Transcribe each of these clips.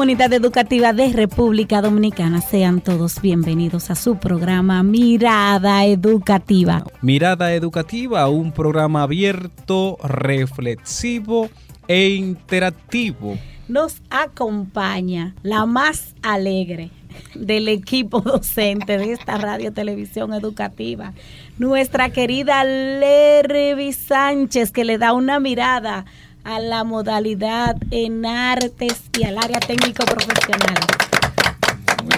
Comunidad Educativa de República Dominicana, sean todos bienvenidos a su programa Mirada Educativa. Mirada Educativa, un programa abierto, reflexivo e interactivo. Nos acompaña la más alegre del equipo docente de esta radio televisión educativa, nuestra querida Lervi Sánchez, que le da una mirada a la modalidad en artes y al área técnico profesional.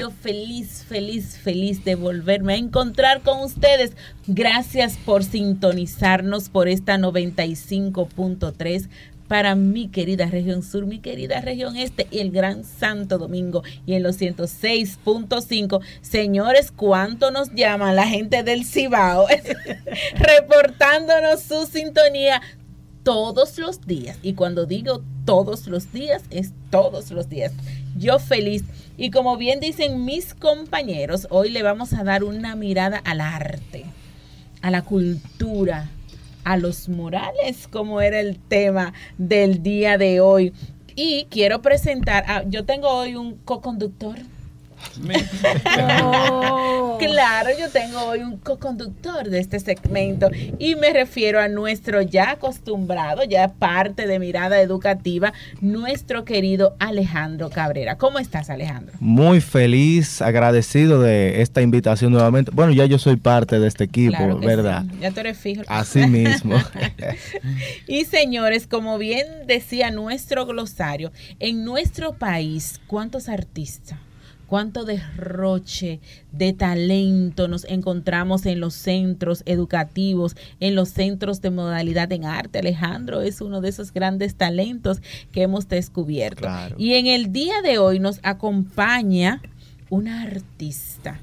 Yo feliz, feliz, feliz de volverme a encontrar con ustedes. Gracias por sintonizarnos por esta 95.3 para mi querida región sur, mi querida región este y el Gran Santo Domingo y en los 106.5. Señores, ¿cuánto nos llaman la gente del Cibao? Reportándonos su sintonía todos los días. Y cuando digo todos los días, es todos los días. Yo feliz. Y como bien dicen mis compañeros, hoy le vamos a dar una mirada al arte, a la cultura, a los morales, como era el tema del día de hoy. Y quiero presentar, yo tengo hoy un co-conductor Claro, yo tengo hoy un co-conductor de este segmento y me refiero a nuestro ya acostumbrado, ya parte de mirada educativa, nuestro querido Alejandro Cabrera. ¿Cómo estás, Alejandro? Muy feliz, agradecido de esta invitación nuevamente. Bueno, ya yo soy parte de este equipo, ¿verdad? Ya tú eres fijo. Así mismo. y señores, como bien decía nuestro glosario, en nuestro país, ¿cuántos artistas? Cuánto derroche de talento nos encontramos en los centros educativos, en los centros de modalidad en arte. Alejandro es uno de esos grandes talentos que hemos descubierto. Y en el día de hoy nos acompaña una artista.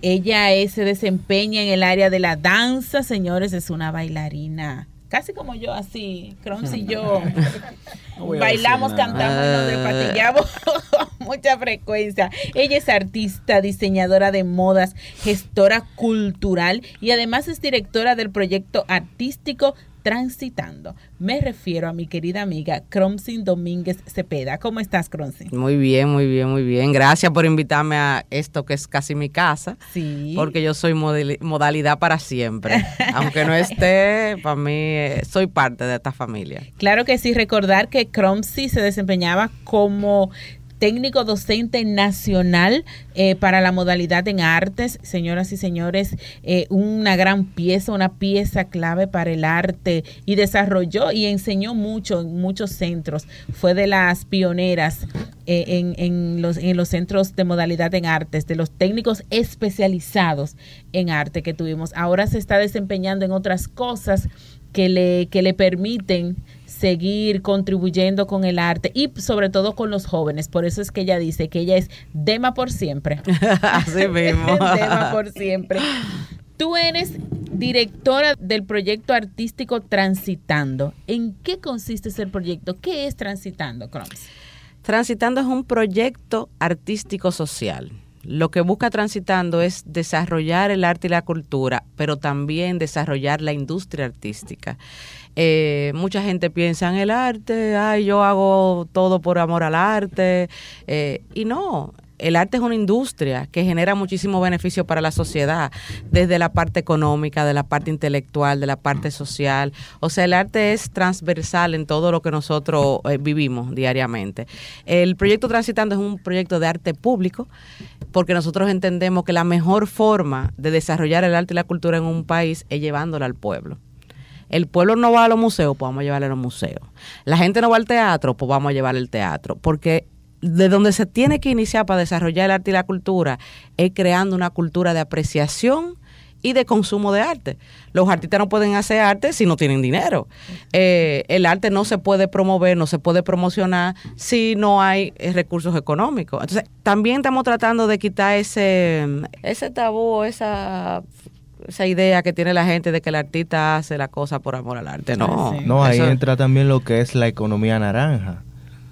Ella se desempeña en el área de la danza, señores, es una bailarina casi como yo, así, Crumbs y yo bailamos, cantamos, nos despatillamos mucha frecuencia. Ella es artista, diseñadora de modas, gestora cultural y además es directora del proyecto artístico transitando. Me refiero a mi querida amiga Cromsin Domínguez Cepeda. ¿Cómo estás, Cromsin? Muy bien, muy bien, muy bien. Gracias por invitarme a esto que es casi mi casa. Sí. Porque yo soy modalidad para siempre. Aunque no esté, para mí, eh, soy parte de esta familia. Claro que sí, recordar que Cromsi se desempeñaba como técnico docente nacional eh, para la modalidad en artes. Señoras y señores, eh, una gran pieza, una pieza clave para el arte y desarrolló y enseñó mucho en muchos centros. Fue de las pioneras eh, en, en, los, en los centros de modalidad en artes, de los técnicos especializados en arte que tuvimos. Ahora se está desempeñando en otras cosas que le, que le permiten seguir contribuyendo con el arte y sobre todo con los jóvenes. Por eso es que ella dice que ella es Dema por siempre. Así mismo. Dema por siempre. Tú eres directora del proyecto artístico Transitando. ¿En qué consiste ese proyecto? ¿Qué es Transitando, Croms? Transitando es un proyecto artístico social. Lo que busca Transitando es desarrollar el arte y la cultura, pero también desarrollar la industria artística. Eh, mucha gente piensa en el arte, ay, yo hago todo por amor al arte, eh, y no, el arte es una industria que genera muchísimo beneficio para la sociedad, desde la parte económica, de la parte intelectual, de la parte social. O sea, el arte es transversal en todo lo que nosotros eh, vivimos diariamente. El proyecto Transitando es un proyecto de arte público porque nosotros entendemos que la mejor forma de desarrollar el arte y la cultura en un país es llevándolo al pueblo. El pueblo no va a los museos, pues vamos a llevarle a los museos. La gente no va al teatro, pues vamos a llevarle al teatro. Porque de donde se tiene que iniciar para desarrollar el arte y la cultura es creando una cultura de apreciación y de consumo de arte. Los artistas no pueden hacer arte si no tienen dinero. Eh, el arte no se puede promover, no se puede promocionar si no hay eh, recursos económicos. Entonces, también estamos tratando de quitar ese, ese tabú, esa esa idea que tiene la gente de que el artista hace la cosa por amor al arte. No, sí. No, ahí Eso- entra también lo que es la economía naranja,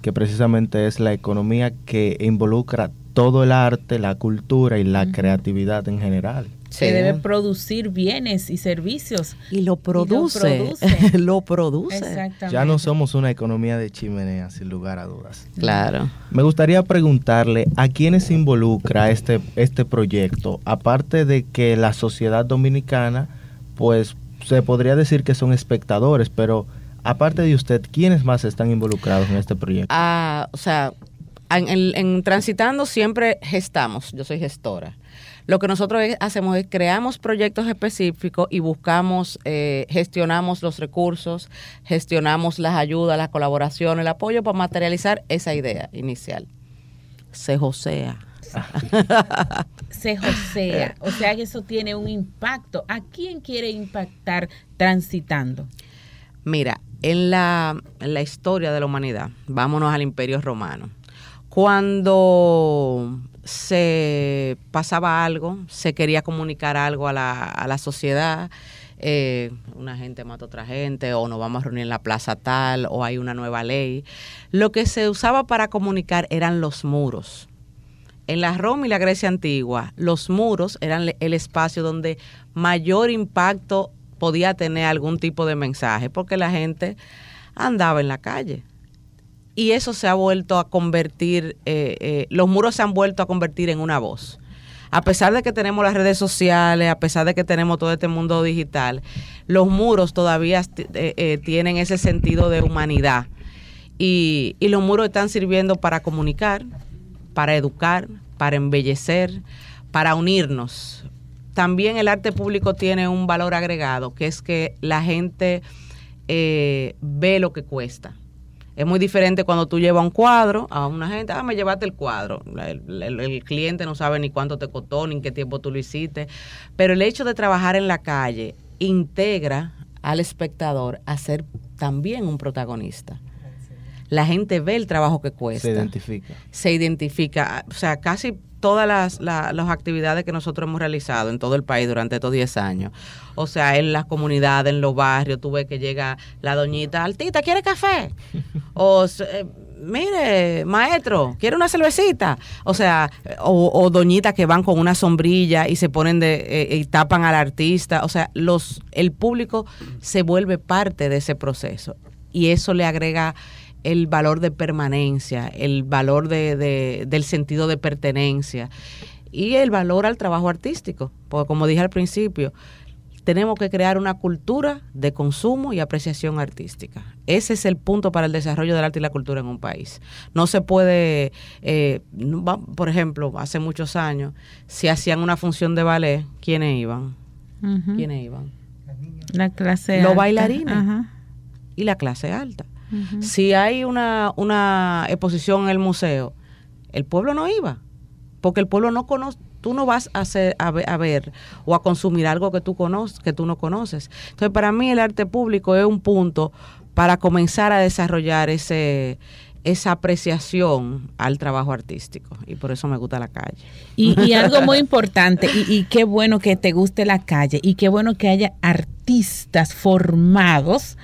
que precisamente es la economía que involucra todo el arte, la cultura y la creatividad en general. Sí. Que debe producir bienes y servicios. Y lo produce. produce. lo produce. Exactamente. Ya no somos una economía de chimenea, sin lugar a dudas. Claro. Me gustaría preguntarle a quiénes involucra este, este proyecto, aparte de que la sociedad dominicana, pues se podría decir que son espectadores, pero aparte de usted, ¿quiénes más están involucrados en este proyecto? Ah, o sea, en, en- en Transitando siempre gestamos, yo soy gestora. Lo que nosotros hacemos es creamos proyectos específicos y buscamos, eh, gestionamos los recursos, gestionamos las ayudas, las colaboraciones, el apoyo para materializar esa idea inicial. Se josea. Se josea. O sea que eso tiene un impacto. ¿A quién quiere impactar transitando? Mira, en la, en la historia de la humanidad, vámonos al Imperio Romano. Cuando se pasaba algo, se quería comunicar algo a la, a la sociedad, eh, una gente mata a otra gente, o nos vamos a reunir en la plaza tal, o hay una nueva ley. Lo que se usaba para comunicar eran los muros. En la Roma y la Grecia antigua, los muros eran el espacio donde mayor impacto podía tener algún tipo de mensaje, porque la gente andaba en la calle. Y eso se ha vuelto a convertir, eh, eh, los muros se han vuelto a convertir en una voz. A pesar de que tenemos las redes sociales, a pesar de que tenemos todo este mundo digital, los muros todavía eh, tienen ese sentido de humanidad. Y, y los muros están sirviendo para comunicar, para educar, para embellecer, para unirnos. También el arte público tiene un valor agregado, que es que la gente ve lo que cuesta. Es muy diferente cuando tú llevas un cuadro a una gente, ah, me llevaste el cuadro. El, el- el cliente no sabe ni cuánto te costó, ni en qué tiempo tú lo hiciste. Pero el hecho de trabajar en la calle integra al espectador a ser también un protagonista. La gente ve el trabajo que cuesta Se identifica. se identifica, o sea, casi todas las, la- las actividades que nosotros hemos realizado en todo el país durante estos 10 años. O sea, en las comunidades, en los barrios, tú ves que llega la doñita, Altita, ¿quiere café? o, eh, mire, maestro, ¿quiere una cervecita? O sea, o, o doñitas que van con una sombrilla y se ponen de, eh, y tapan al artista. O sea, los, el público se vuelve parte de ese proceso. Y eso le agrega el valor de permanencia, el valor de, de- del sentido de pertenencia y el valor al trabajo artístico. Porque como dije al principio, tenemos que crear una cultura de consumo y apreciación artística. Ese es el punto para el desarrollo del arte y la cultura en un país. No se puede, eh, por ejemplo, hace muchos años, si hacían una función de ballet, ¿quiénes iban? Ujú. ¿Quiénes iban? La clase Los alta. bailarines. Y la clase alta. Si hay una, una exposición en el museo, el pueblo no iba, porque el pueblo no conoce, tú no vas a, hacer, a, ver, a ver o a consumir algo que tú, conoces, que tú no conoces. Entonces, para mí el arte público es un punto para comenzar a desarrollar ese esa apreciación al trabajo artístico y por eso me gusta la calle. Y, y algo muy importante, y, y qué bueno que te guste la calle, y qué bueno que haya artistas formados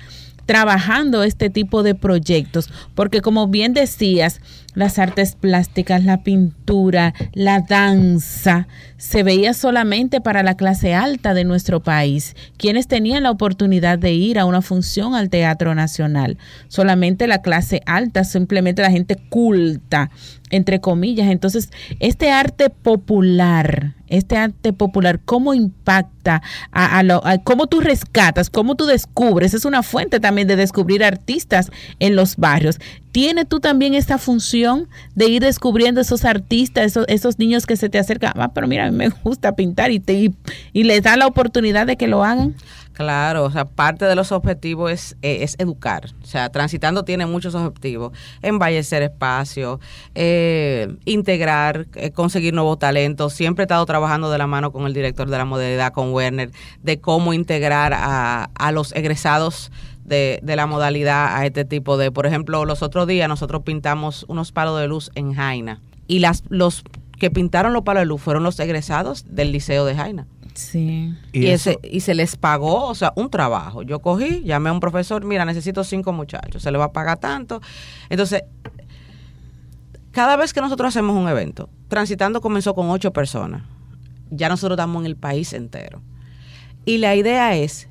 trabajando este tipo de proyectos, porque como bien decías, las artes plásticas, la pintura, la danza, se veía solamente para la clase alta de nuestro país, quienes tenían la oportunidad de ir a una función al Teatro Nacional. Solamente la clase alta, simplemente la gente culta, entre comillas. Entonces, este arte popular, este arte popular, ¿cómo impacta a, lo, cómo tú rescatas, cómo tú descubres? Es una fuente también de descubrir artistas en los barrios. ¿Tiene tú también esta función de ir descubriendo esos artistas, esos, esos niños que se te acercan? Ah, pero mira, a mí me gusta pintar y, te, y, les da la oportunidad de que lo hagan. Claro, o sea, parte de los objetivos es, eh, es educar. O sea, Transitando tiene muchos objetivos. Embellecer espacios, eh, integrar, eh, conseguir nuevos talentos. Siempre he estado trabajando de la mano con el director de la modalidad, con Werner, de cómo integrar a, a los egresados de, de la modalidad a este tipo de... Por ejemplo, los otros días nosotros pintamos unos palos de luz en Jaina. Y las, los que pintaron los palos de luz fueron los egresados del Liceo de Jaina. Sí. Y, Y ese, y se les pagó, o sea, un trabajo. Yo cogí, llamé a un profesor, mira, necesito cinco muchachos, se le va a pagar tanto. Entonces, cada vez que nosotros hacemos un evento, Transitando comenzó con ocho personas. Ya nosotros estamos en el país entero. Y la idea es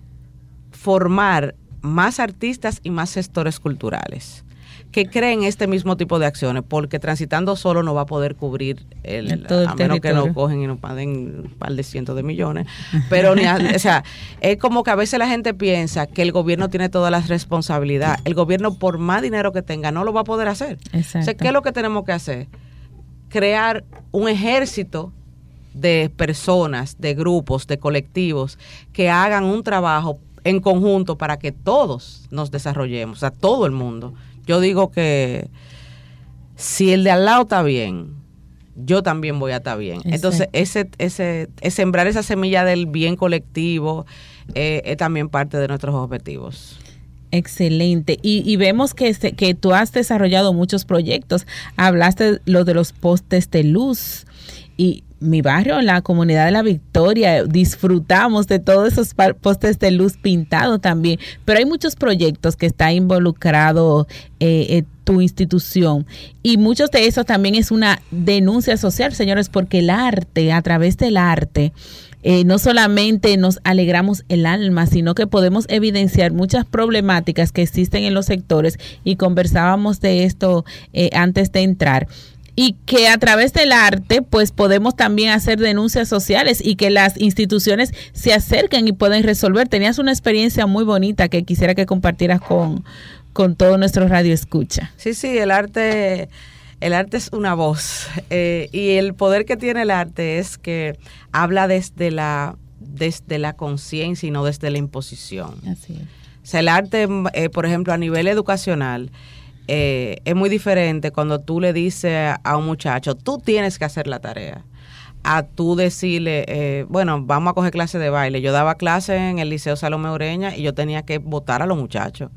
formar más artistas y más gestores culturales que creen este mismo tipo de acciones, porque transitando solo no va a poder cubrir el, El- a menos que nos cogen y nos paguen un par de cientos de millones. Pero, ni a- o sea, es como que a veces la gente piensa que el gobierno tiene todas las responsabilidades. El gobierno, por más dinero que tenga, no lo va a poder hacer. Exacto. O sea, ¿qué es lo que tenemos que hacer? Crear un ejército de personas, de grupos, de colectivos que hagan un trabajo en conjunto para que todos nos desarrollemos, o sea, todo el mundo. Yo digo que si el de al lado está bien, yo también voy a estar bien. Entonces, ese, ese, es sembrar esa semilla del bien colectivo eh, es también parte de nuestros objetivos. Excelente. Y, y vemos que, se- que tú has desarrollado muchos proyectos. Hablaste lo de los postes de luz. Y mi barrio, la comunidad de la Victoria, disfrutamos de todos esos postes de luz pintados también. Pero hay muchos proyectos que está involucrado eh, eh, tu institución. Y muchos de esos también es una denuncia social, señores, porque el arte, a través del arte, eh, no solamente nos alegramos el alma, sino que podemos evidenciar muchas problemáticas que existen en los sectores y conversábamos de esto eh, antes de entrar. Y que a través del arte, pues podemos también hacer denuncias sociales y que las instituciones se acerquen y pueden resolver. Tenías una experiencia muy bonita que quisiera que compartieras con, con todo nuestro radio escucha. Sí, sí, el arte, el arte es una voz eh, y el poder que tiene el arte es que habla desde la desde la conciencia y no desde la imposición. Así es. O sea, el arte, eh, por ejemplo, a nivel educacional, eh, es muy diferente cuando tú le dices a un muchacho, tú tienes que hacer la tarea, a tú decirle, eh, bueno, vamos a coger clase de baile. Yo daba clase en el Liceo Salomé Ureña y yo tenía que votar a los muchachos.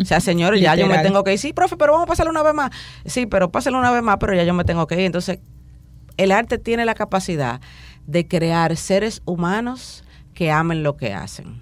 O sea, señores, ya yo me tengo que ir. Sí, profe, pero vamos a pasarlo una vez más. Sí, pero pásalo una vez más, pero ya yo me tengo que ir. Entonces, el arte tiene la capacidad de crear seres humanos que amen lo que hacen.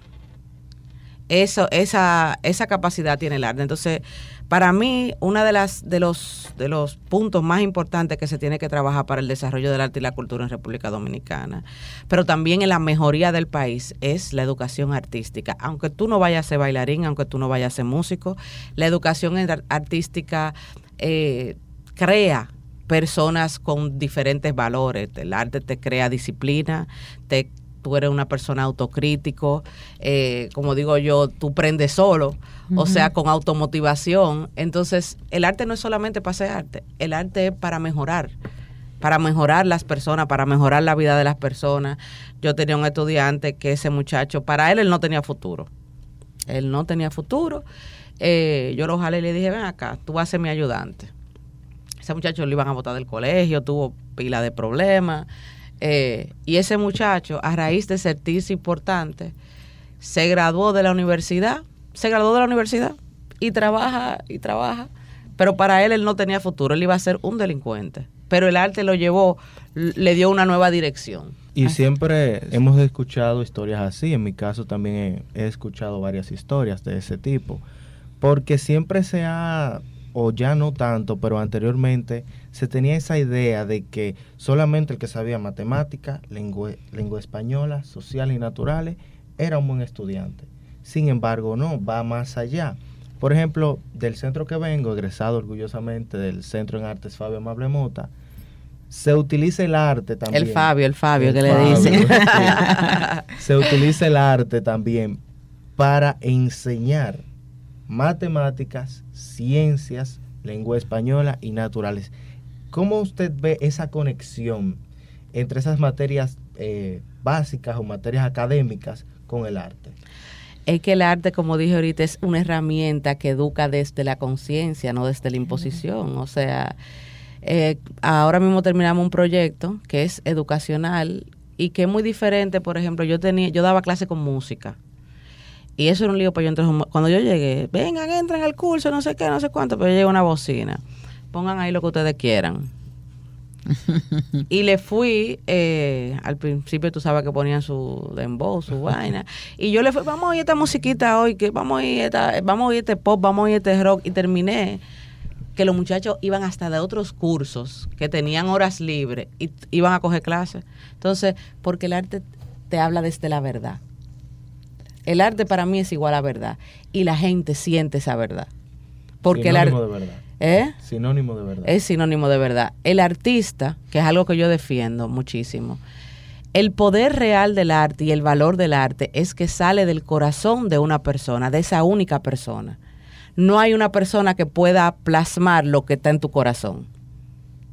Eso, esa, esa capacidad tiene el arte. Entonces, para mí, uno de las de los de los puntos más importantes que se tiene que trabajar para el desarrollo del arte y la cultura en República Dominicana, pero también en la mejoría del país, es la educación artística. Aunque tú no vayas a ser bailarín, aunque tú no vayas a ser músico, la educación artística eh, crea personas con diferentes valores. El arte te crea disciplina, te, tú eres una persona autocrítico, eh, como digo yo, tú prendes solo, o sea, con automotivación. Entonces, el arte no es solamente para hacer arte, el arte es para mejorar para mejorar las personas, para mejorar la vida de las personas. Yo tenía un estudiante que ese muchacho, para él, él no tenía futuro. Él no tenía futuro. Eh, yo lo jalé y le dije, ven acá, tú vas a ser mi ayudante. Ese muchacho lo iban a botar del colegio, tuvo pila de problemas. Eh, y ese muchacho, a raíz de sentirse importante, se graduó de la universidad, se graduó de la universidad y trabaja y trabaja. Pero para él él no tenía futuro, él iba a ser un delincuente. Pero el arte lo llevó, le dio una nueva dirección. Y siempre hemos escuchado historias así. En mi caso también he, he escuchado varias historias de ese tipo. Porque siempre se ha, o ya no tanto, pero anteriormente se tenía esa idea de que solamente el que sabía matemática, lengua, lengua española, sociales y naturales, era un buen estudiante. Sin embargo, no, va más allá. Por ejemplo, del centro que vengo, egresado orgullosamente del Centro en Artes Fabio Amable Mota, se utiliza el arte también. El Fabio, el Fabio, El que le dicen. sí. Se utiliza el arte también para enseñar matemáticas, ciencias, lengua española y naturales. ¿Cómo usted ve esa conexión entre esas materias eh, básicas o materias académicas con el arte? es que el arte, como dije ahorita, es una herramienta que educa desde la conciencia, no desde la imposición. O sea, eh, ahora mismo terminamos un proyecto que es educacional y que es muy diferente. Por ejemplo, yo tenía, yo daba clase con música. Y eso era un lío para yo entrar. Cuando yo llegué, vengan, entren al curso, no sé qué, no sé cuánto, pero yo llegué a una bocina. Pongan ahí lo que ustedes quieran. y le fui, eh, al principio tú sabes que ponían su dembow, su vaina, y yo le fui, vamos a oír esta musiquita hoy, que vamos a oír, esta, vamos a oír este pop, vamos a oír este rock, y terminé que los muchachos iban hasta de otros cursos, que tenían horas libres, y iban a coger clases. Entonces, porque el arte te habla desde la verdad. El arte para mí es igual a verdad, y la gente siente esa verdad. Porque el arte... Sinónimo de verdad. ¿Eh? Sinónimo de verdad. Es sinónimo de verdad. El artista, que es algo que yo defiendo muchísimo, el poder real del arte y el valor del arte es que sale del corazón de una persona, de esa única persona. No hay una persona que pueda plasmar lo que está en tu corazón.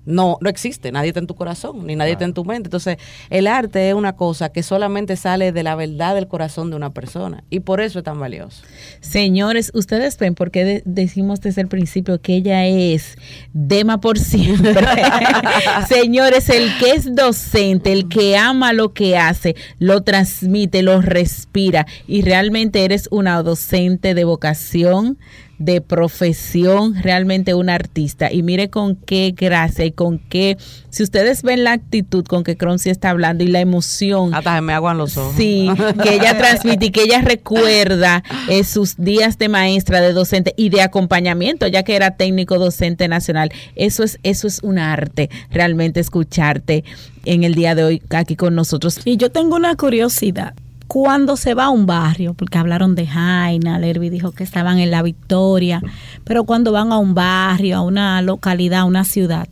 No, no existe, nadie está en tu corazón, ni nadie está en tu mente. Entonces, el arte es una cosa que solamente sale de la verdad del corazón de una persona y por eso es tan valioso. Señores, ustedes ven por qué de- decimos desde el principio que ella es Dema por siempre. Señores, el que es docente, el que ama lo que hace, lo transmite, lo respira y realmente eres una docente de vocación, de profesión, realmente un artista. Y mire con qué gracia y con qué, si ustedes ven la actitud con que Croncy está hablando y la emoción Hasta se me aguan los ojos. Sí, que ella transmite y que ella recuerda eh, sus días de maestra, de docente y de acompañamiento, ya que era técnico docente nacional. Eso es, eso es un arte, realmente escucharte en el día de hoy aquí con nosotros. Y yo tengo una curiosidad. Cuando se va a un barrio, porque hablaron de Jaina, Lerby dijo que estaban en La Victoria, pero cuando van a un barrio, a una localidad, a una ciudad,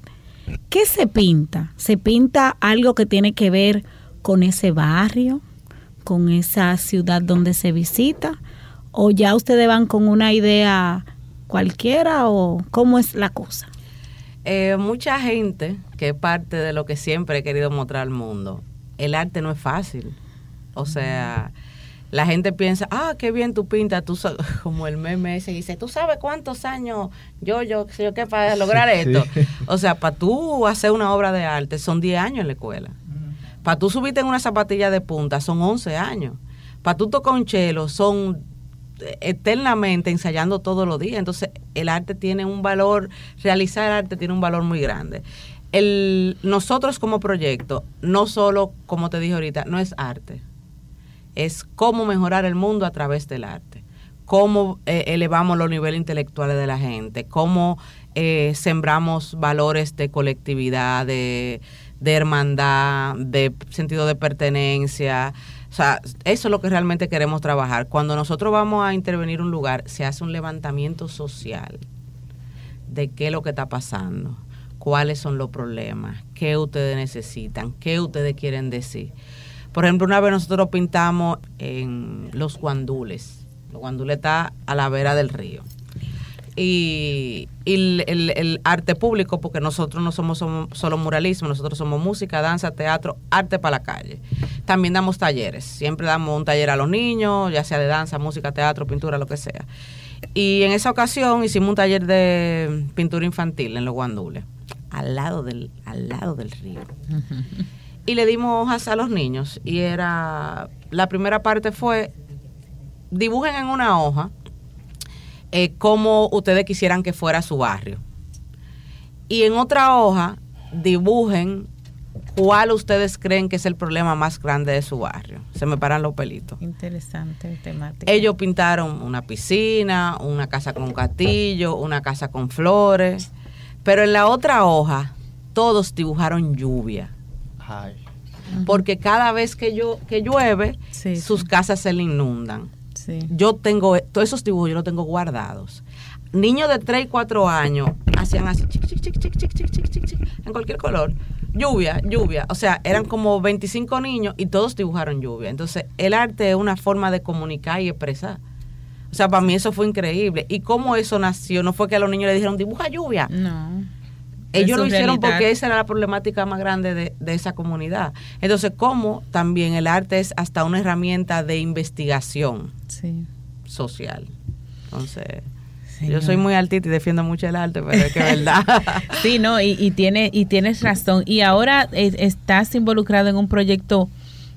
¿qué se pinta? ¿Se pinta algo que tiene que ver con ese barrio, con esa ciudad donde se visita? ¿O ya ustedes van con una idea cualquiera o cómo es la cosa? Eh, mucha gente, que es parte de lo que siempre he querido mostrar al mundo, el arte no es fácil. O sea, la gente piensa, ah, qué bien tú pintas, tú sa-", como el meme ese dice, tú sabes cuántos años yo, yo, qué sé yo qué, para lograr Sí. esto. O sea, para tú hacer una obra de arte son 10 años en la escuela. Para tú subirte en una zapatilla de punta son 11 años. Para tú tocar un chelo son eh, eternamente ensayando todos los días. Entonces, el arte tiene un valor, realizar arte tiene un valor muy grande. El, nosotros como proyecto, no solo, como te dije ahorita, no es arte, es cómo mejorar el mundo a través del arte, cómo eh, elevamos los niveles intelectuales de la gente, cómo eh, sembramos valores de colectividad, de, de hermandad, de sentido de pertenencia. O sea, eso es lo que realmente queremos trabajar. Cuando nosotros vamos a intervenir en un lugar, se hace un levantamiento social de qué es lo que está pasando, cuáles son los problemas, qué ustedes necesitan, qué ustedes quieren decir. Por ejemplo, una vez nosotros pintamos en los guandules. Los guandules está a la vera del río. Y, el, arte público, porque nosotros no somos, somos solo muralismo, nosotros somos música, danza, teatro, arte para la calle. También damos talleres, siempre damos un taller a los niños, ya sea de danza, música, teatro, pintura, lo que sea. Y en esa ocasión hicimos un taller de pintura infantil en los guandules, al lado del, al lado del río y le dimos hojas a los niños. Y era la primera parte fue dibujen en una hoja eh, cómo ustedes quisieran que fuera su barrio. Y en otra hoja dibujen cuál ustedes creen que es el problema más grande de su barrio. Se me paran los pelitos. Interesante temática. ellos pintaron una piscina, una casa con un castillo, una casa con flores, pero en la otra hoja todos dibujaron lluvia, Porque cada vez que, yo, que llueve, Sí, sus sí. casas se le inundan. Sí. Yo tengo, todos esos dibujos yo los tengo guardados. Niños de 3 y 4 años hacían así, chic, chic, chic, chic, chic, chic, chic, chic, chic, en cualquier color. Lluvia, lluvia. O sea, eran como 25 niños y todos dibujaron lluvia. Entonces, el arte es una forma de comunicar y expresar. O sea, para mí eso fue increíble. ¿Y cómo eso nació? No fue que a los niños le dijeron, dibuja lluvia. No. Ellos lo hicieron realidad. porque esa era la problemática más grande de, de esa comunidad. Entonces, ¿cómo también el arte es hasta una herramienta de investigación Sí. social? Entonces, yo soy muy altita y defiendo mucho el arte, pero es que es verdad. Sí, no, y, y tiene, y tienes razón. Y ahora estás involucrado en un proyecto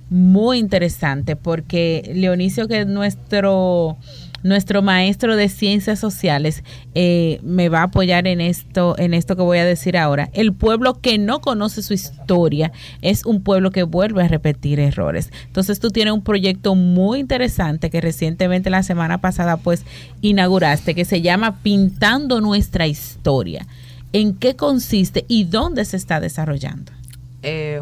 muy interesante porque Leonicio, que es nuestro nuestro maestro de ciencias sociales, eh, me va a apoyar en esto, en esto que voy a decir ahora. El pueblo que no conoce su historia es un pueblo que vuelve a repetir errores. Entonces tú tienes un proyecto muy interesante que recientemente la semana pasada pues inauguraste que se llama Pintando nuestra historia. ¿En qué consiste y dónde se está desarrollando? Eh,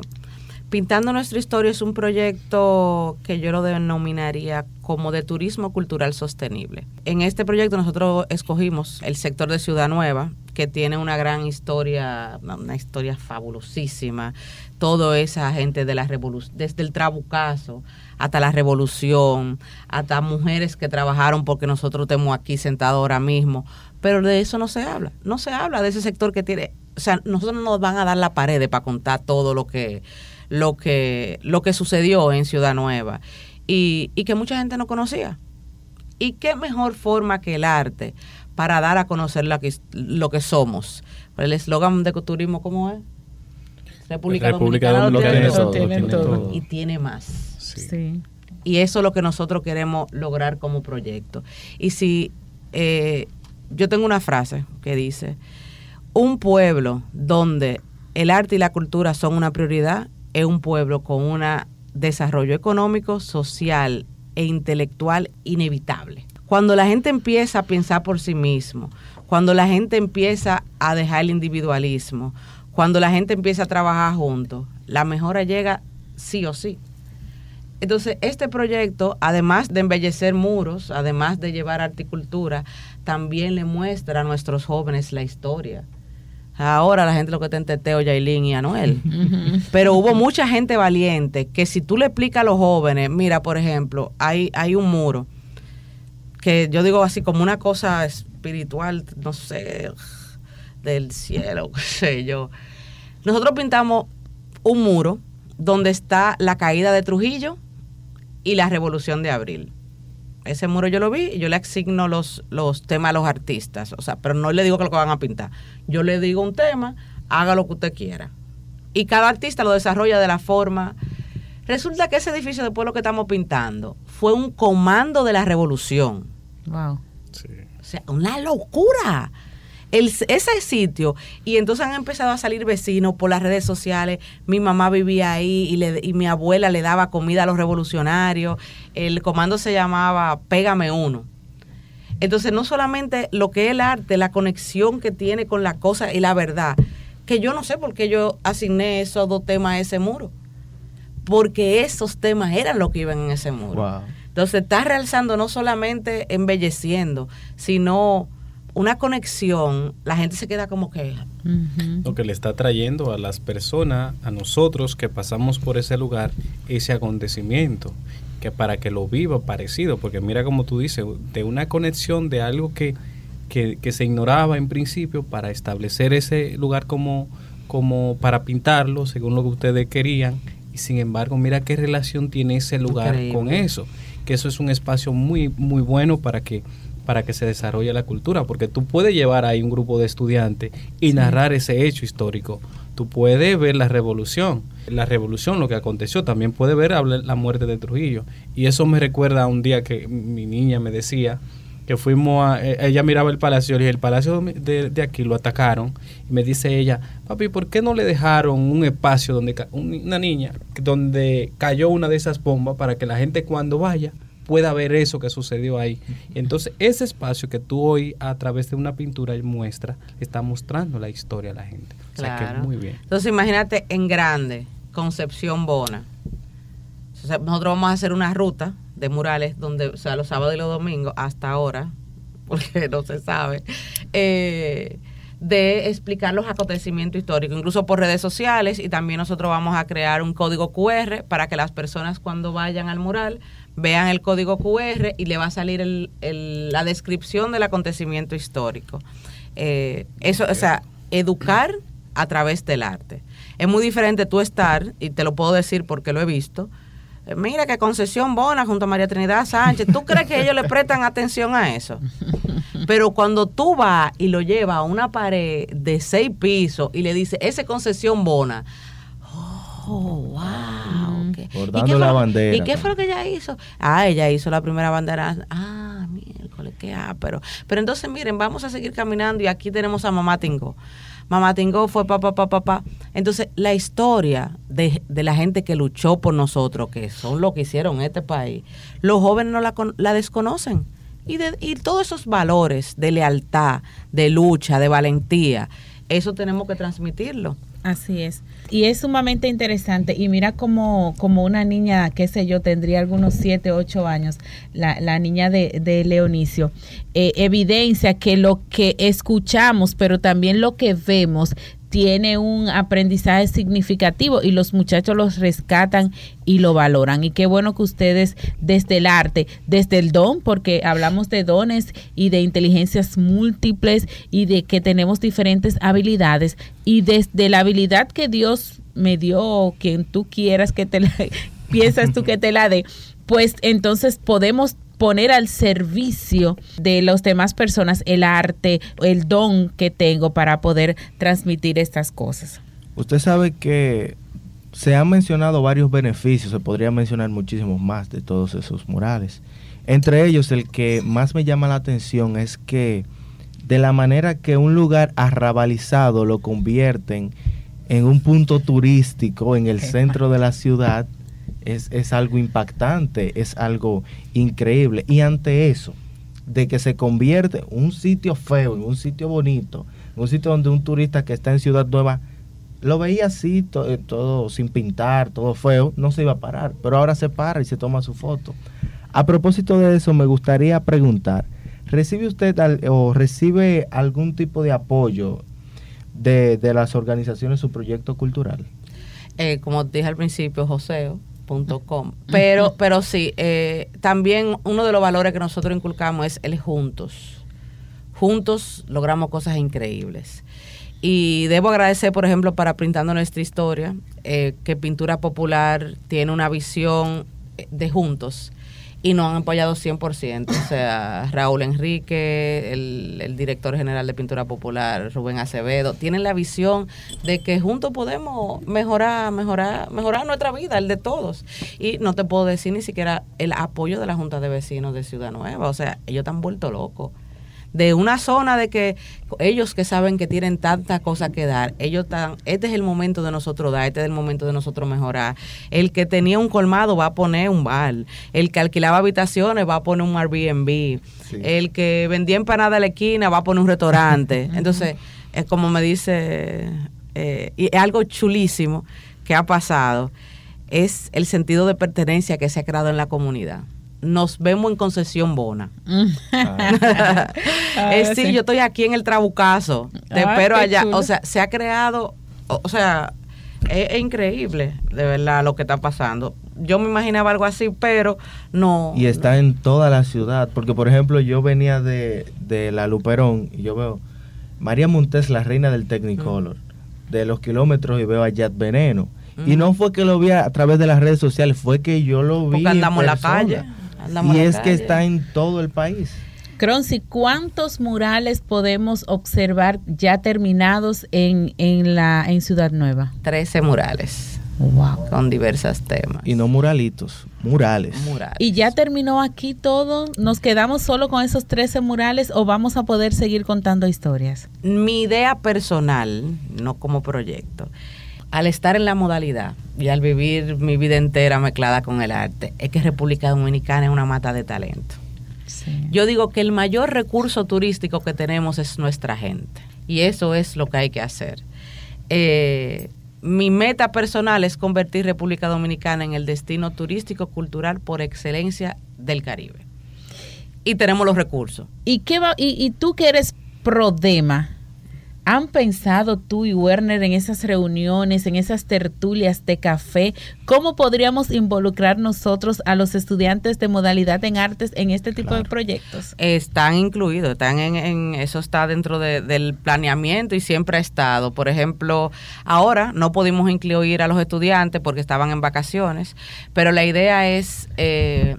Pintando nuestra historia es un proyecto que yo lo denominaría como de turismo cultural sostenible. En este proyecto nosotros escogimos el sector de Ciudad Nueva, que tiene una gran historia, una historia fabulosísima. Todo esa gente de la revolución, desde el trabucazo hasta la revolución, hasta mujeres que trabajaron porque nosotros estemos aquí sentados ahora mismo. Pero de eso no se habla. No se habla de ese sector que tiene. O sea, nosotros no nos van a dar la pared para contar todo lo que lo que, lo que sucedió en Ciudad Nueva y, y que mucha gente no conocía. ¿Y qué mejor forma que el arte para dar a conocer lo que, lo que somos? El eslogan de turismo, ¿cómo es? República, Dominicana, lo, tiene, todo, tiene todo. Y tiene más. Sí. Y eso es lo que nosotros queremos lograr como proyecto. Y si eh, yo tengo una frase que dice, un pueblo donde el arte y la cultura son una prioridad es un pueblo con un desarrollo económico, social e intelectual inevitable. Cuando la gente empieza a pensar por sí mismo, cuando la gente empieza a dejar el individualismo, cuando la gente empieza a trabajar juntos, la mejora llega sí o sí. Entonces, este proyecto, además de embellecer muros, además de llevar articultura, también le muestra a nuestros jóvenes la historia Ahora la gente lo que está en Teteo, Yailin y Anuel. Pero hubo mucha gente valiente que si tú le explicas a los jóvenes, mira, por ejemplo, hay, hay un muro que yo digo así como una cosa espiritual, no sé, del cielo, qué sé yo. Nosotros pintamos un muro donde está la caída de Trujillo y la revolución de abril ese muro yo lo vi y yo le asigno los, los temas a los artistas. O sea, pero no le digo que lo que van a pintar. Yo le digo un tema, haga lo que usted quiera. Y cada artista lo desarrolla de la forma. Resulta que ese edificio después lo que estamos pintando fue un comando de la revolución. Wow. Sí. O sea, una locura ese sitio y entonces han empezado a salir vecinos por las redes sociales. Mi mamá vivía ahí y, le, y mi abuela le daba comida a los revolucionarios. El comando se llamaba Pégame Uno. Entonces, no solamente lo que es el arte, la conexión que tiene con la cosa y la verdad, que yo no sé por qué yo asigné esos dos temas a ese muro, porque esos temas eran lo que iban en ese muro. Entonces, está realzando no solamente embelleciendo, sino una conexión, la gente se queda como que... Lo que le está trayendo a las personas, a nosotros que pasamos por ese lugar, ese acontecimiento, que para que lo viva parecido, porque mira como tú dices, de una conexión de algo que, que, que se ignoraba en principio para establecer ese lugar como, como para pintarlo, según lo que ustedes querían, y sin embargo, mira qué relación tiene ese lugar con eso, que eso es un espacio muy, muy bueno para que para que se desarrolle la cultura, porque tú puedes llevar ahí un grupo de estudiantes y narrar ese hecho histórico. Tú puedes ver la revolución, la revolución, lo que aconteció, también puedes ver la muerte de Trujillo. Y eso me recuerda a un día que mi niña me decía que fuimos a, e, ella miraba el palacio y el palacio de, de, aquí lo atacaron y me dice ella, papi, ¿por qué no le dejaron un espacio donde una niña donde cayó una de esas bombas para que la gente cuando vaya pueda ver eso que sucedió ahí. Entonces, ese espacio que tú hoy a través de una pintura muestra, está mostrando la historia a la gente. O sea que muy bien. Entonces, imagínate en grande, Concepción Bona. nosotros vamos a hacer una ruta de murales donde, o sea, los sábados y los domingos, hasta ahora, porque no se sabe, eh, de explicar los acontecimientos históricos, incluso por redes sociales, y también nosotros vamos a crear un código QR para que las personas cuando vayan al mural vean el código QR y le va a salir la descripción del acontecimiento histórico. Eh, eso, o sea, educar a través del arte. Es muy diferente tú estar, y te lo puedo decir porque lo he visto, eh, mira que Concesión Bona junto a María Trinidad Sánchez, ¿tú crees que ellos le prestan atención a eso? Pero cuando tú vas y lo llevas a una pared de seis pisos y le dices, ese Concesión Bona, oh, wow. Bordando la bandera. ¿Y qué fue lo que ella hizo? Ah, ella hizo la primera bandera. Ah, qué pero Pero entonces, miren, vamos a seguir caminando y aquí tenemos a Mamá Tingo. Mamá Tingo fue papá, papá, papá. Entonces, la historia de, la gente que luchó por nosotros, que son lo que hicieron este país, los jóvenes no la, la desconocen. Y, de, y todos esos valores de lealtad, de lucha, de valentía, eso tenemos que transmitirlo. Así es. Y es sumamente interesante. Y mira como, como una niña, qué sé yo, tendría algunos 7, 8 años, la, la niña de, de Leonicio, eh, evidencia que lo que escuchamos, pero también lo que vemos, tiene un aprendizaje significativo y los muchachos los rescatan y lo valoran. Y qué bueno que ustedes desde el arte, desde el don, porque hablamos de dones y de inteligencias múltiples y de que tenemos diferentes habilidades y desde la habilidad que Dios me dio, quien tú quieras que te la, piensas tú que te la dé, pues entonces podemos poner al servicio de las demás personas el arte, el don que tengo para poder transmitir estas cosas. Usted sabe que se han mencionado varios beneficios, se podría mencionar muchísimos más de todos esos murales. Entre ellos, el que más me llama la atención es que de la manera que un lugar arrabalizado lo convierten en un punto turístico en el centro de la ciudad, es, algo impactante, es algo increíble. Y ante eso, de que se convierte un sitio feo en un sitio bonito, un sitio donde un turista que está en Ciudad Nueva lo veía así, eh, todo sin pintar, todo feo, no se iba a parar, pero ahora se para y se toma su foto. A propósito de eso, me gustaría preguntar, ¿recibe usted o recibe algún tipo de apoyo de, las organizaciones, su proyecto cultural? Eh, como dije al principio, Pero, pero sí, eh, también uno de los valores que nosotros inculcamos es el juntos. Juntos logramos cosas increíbles. Y debo agradecer, por ejemplo, para Pintando Nuestra Historia, eh, que Pintura Popular tiene una visión de juntos y nos han apoyado 100%. O sea, Raúl Enrique, el, director general de Pintura Popular, Rubén Acevedo, tienen la visión de que juntos podemos mejorar, mejorar, mejorar nuestra vida, el de todos. Y no te puedo decir ni siquiera el apoyo de la Junta de Vecinos de Ciudad Nueva. O sea, ellos están vuelto locos de una zona de que ellos que saben que tienen tantas cosas que dar, ellos están, este es el momento de nosotros dar, este es el momento de nosotros mejorar. El que tenía un colmado va a poner un bar, el que alquilaba habitaciones va a poner un Airbnb, el que vendía empanada a la esquina va a poner un restaurante. Entonces, es como me dice, eh, y es algo chulísimo que ha pasado, es el sentido de pertenencia que se ha creado en la comunidad nos vemos en concesión Bona. Ah. es sí, yo estoy aquí en el Trabucazo, te espero allá. O sea, se ha creado, o, sea, es, increíble, de verdad, lo que está pasando. Yo me imaginaba algo así, pero no. Y está en toda la ciudad, porque por ejemplo, yo venía de, de la Luperón y yo veo María Montes, la reina del Technicolor, de los kilómetros y veo a Yad Veneno. Y no fue que lo vi a, través de las redes sociales, fue que yo lo vi. Porque andamos en la calle y es que está en todo el país. Croncy, ¿cuántos murales podemos observar ya terminados en, en, la, en Ciudad Nueva? Trece murales. Wow. Con diversos temas. Y no muralitos, murales. ¿Y ya terminó aquí todo? ¿Nos quedamos solo con esos 13 murales o vamos a poder seguir contando historias? Mi idea personal, no como proyecto, al estar en la modalidad y al vivir mi vida entera mezclada con el arte, es que República Dominicana es una mata de talento. Yo digo que el mayor recurso turístico que tenemos es nuestra gente y eso es lo que hay que hacer. Eh, mi meta personal es convertir República Dominicana en el destino turístico cultural por excelencia del Caribe. Y tenemos los recursos. ¿Y, qué va, y, y tú que eres prodema, ¿Han pensado tú y Werner en esas reuniones, en esas tertulias de café? ¿Cómo podríamos involucrar nosotros a los estudiantes de modalidad en artes en este tipo de proyectos? Están incluidos, están en, eso está dentro del planeamiento y siempre ha estado. Por ejemplo, ahora no pudimos incluir a los estudiantes porque estaban en vacaciones, pero la idea es, eh,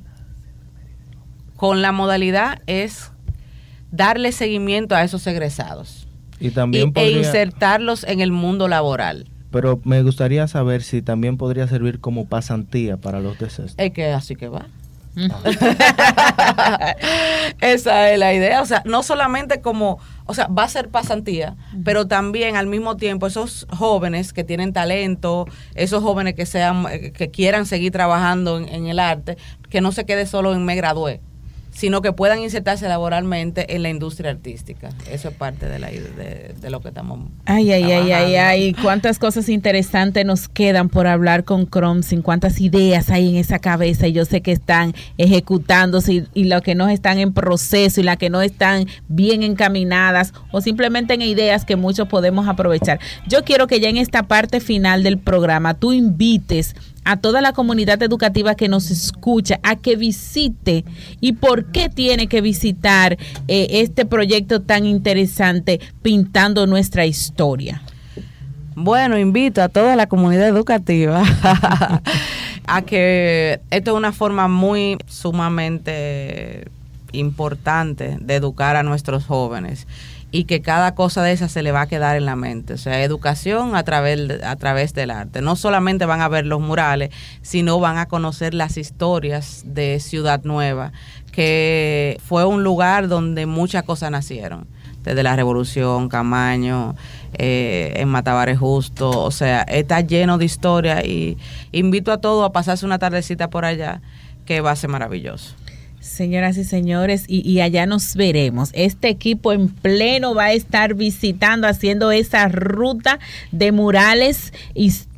con la modalidad, es darle seguimiento a esos egresados y también e insertarlos en el mundo laboral. Pero me gustaría saber si también podría servir como pasantía para los de Es que así que va. Esa es la idea. O sea, no solamente como, o sea, va a ser pasantía, pero también al mismo tiempo esos jóvenes que tienen talento, esos jóvenes que sean, eh, que quieran seguir trabajando en, en el arte, que no se quede solo en me gradué sino que puedan insertarse laboralmente en la industria artística. Eso es parte de, la, de, de lo que estamos. Ay, ay, ay, ay, ay, cuántas cosas interesantes nos quedan por hablar con sin cuántas ideas hay en esa cabeza y yo sé que están ejecutándose y, y lo que no están en proceso y las que no están bien encaminadas o simplemente en ideas que muchos podemos aprovechar. Yo quiero que ya en esta parte final del programa tú invites a toda la comunidad educativa que nos escucha a que visite y por qué tiene que visitar eh, este proyecto tan interesante pintando nuestra historia. Bueno, invito a toda la comunidad educativa a que esto es una forma muy sumamente importante de educar a nuestros jóvenes y que cada cosa de esa se le va a quedar en la mente. O sea, educación a través, a través del arte. No solamente van a ver los murales, sino van a conocer las historias de Ciudad Nueva, que fue un lugar donde muchas cosas nacieron. Desde la Revolución, Camaño, eh, en Matabares Justo, o sea, está lleno de historia y invito a todos a pasarse una tardecita por allá, que va a ser maravilloso. Señoras y señores, y, allá nos veremos. Este equipo en pleno va a estar visitando, haciendo esa ruta de murales históricos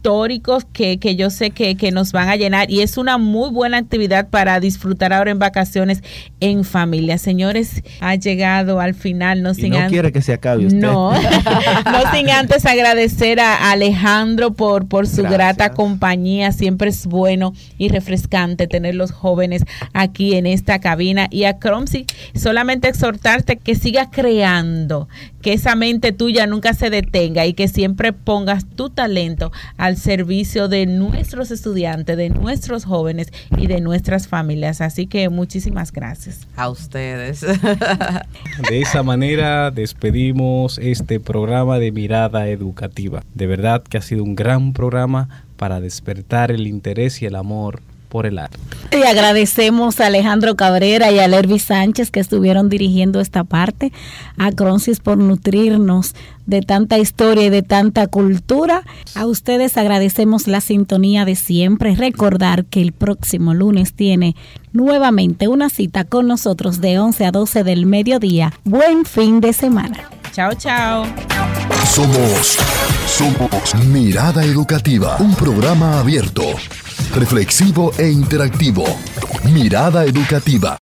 que, que yo sé que, que, nos van a llenar y es una muy buena actividad para disfrutar ahora en vacaciones en familia. Señores, ha llegado al final, no sin no quiere que se acabe usted. No, no sin antes agradecer a Alejandro por, por su grata compañía. Siempre es bueno y refrescante tener los jóvenes aquí en esta cabina y a Cromsy solamente exhortarte que sigas creando, que esa mente tuya nunca se detenga y que siempre pongas tu talento al servicio de nuestros estudiantes, de nuestros jóvenes y de nuestras familias. Así que muchísimas gracias. A ustedes. De esa manera despedimos este programa de mirada educativa. De verdad que ha sido un gran programa para despertar el interés y el amor por el arte. Y agradecemos a Alejandro Cabrera y a Lervi Sánchez que estuvieron dirigiendo esta parte, a Croncis por nutrirnos de tanta historia y de tanta cultura. A ustedes agradecemos la sintonía de siempre. Recordar que el próximo lunes tiene nuevamente una cita con nosotros de 11 a 12 del mediodía. Buen fin de semana. Chao, chao. Somos, somos Mirada Educativa, un programa abierto reflexivo e interactivo. Mirada educativa.